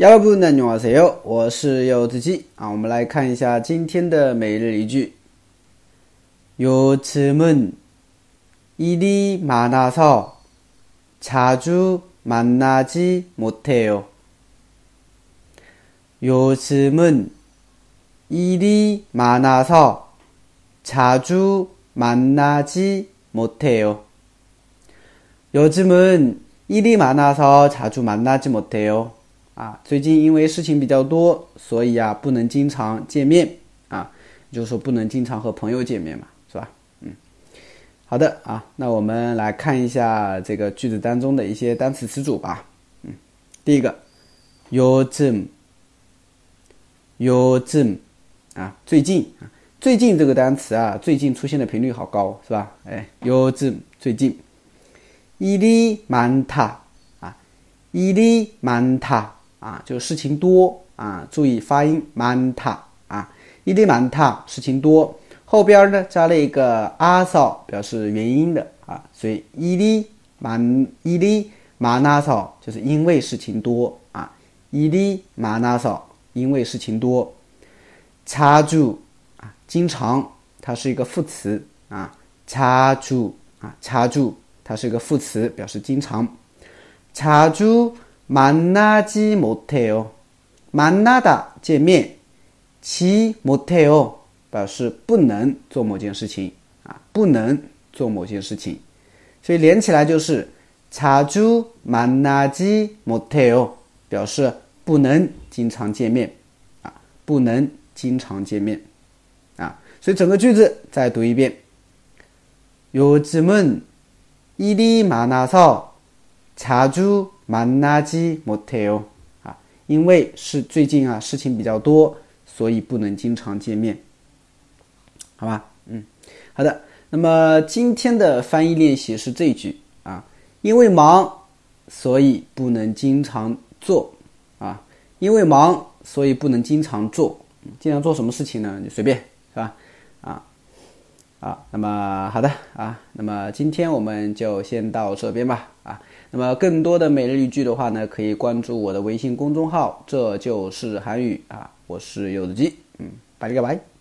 여러분 안녕하세요. 我是柚子鸡啊，我们来看一下今天的每日一句. 요즘은 일이 많아서 자주 만나지 못해요. 요즘은 일이 많아서 자주 만나지 못해요. 요즘은 일이 많아서 자주 만나지 못해요. 啊，最近因为事情比较多，所以啊不能经常见面啊，就是说不能经常和朋友见面嘛，是吧？嗯，好的啊，那我们来看一下这个句子当中的一些单词词组吧。嗯，第一个요즘요즘啊，最近啊，最近这个单词啊，最近出现的频率好高，是吧？哎，요즘最近일이많다啊，일이많다 啊，就是事情多啊，注意发音 m a n t a 啊，一定 m a n t a 事情多，后边呢加了一个 a s 表示原因的啊，所以一哩 m a n 一哩 m a n a s 就是因为事情多啊，一哩 m a n a s 因为事情多，插住啊，经常它是一个副词啊，插住啊，插住它是一个副词，表示经常，插住。 만나지 못해요. 만나다 见面, 지 못해요 表示不能做某件事情啊，不能做某件事情，所以连起来就是 자주 만나지 못해요 表示不能经常见面啊，不能经常见面啊，所以整个句子再读一遍。 요즘은 일이 많아서 자주 만나지 못해요. 啊，因为是最近啊事情比较多，所以不能经常见面，好吧？嗯，好的。那么今天的翻译练习是这一句啊，因为忙，所以不能经常做啊，因为忙，所以不能经常做。经常做什么事情呢？你随便是吧？啊 啊，那么好的啊，那么今天我们就先到这边吧啊。那么更多的每日一句的话呢，可以关注我的微信公众号，这就是韩语啊，我是柚子鸡，嗯，拜了个拜。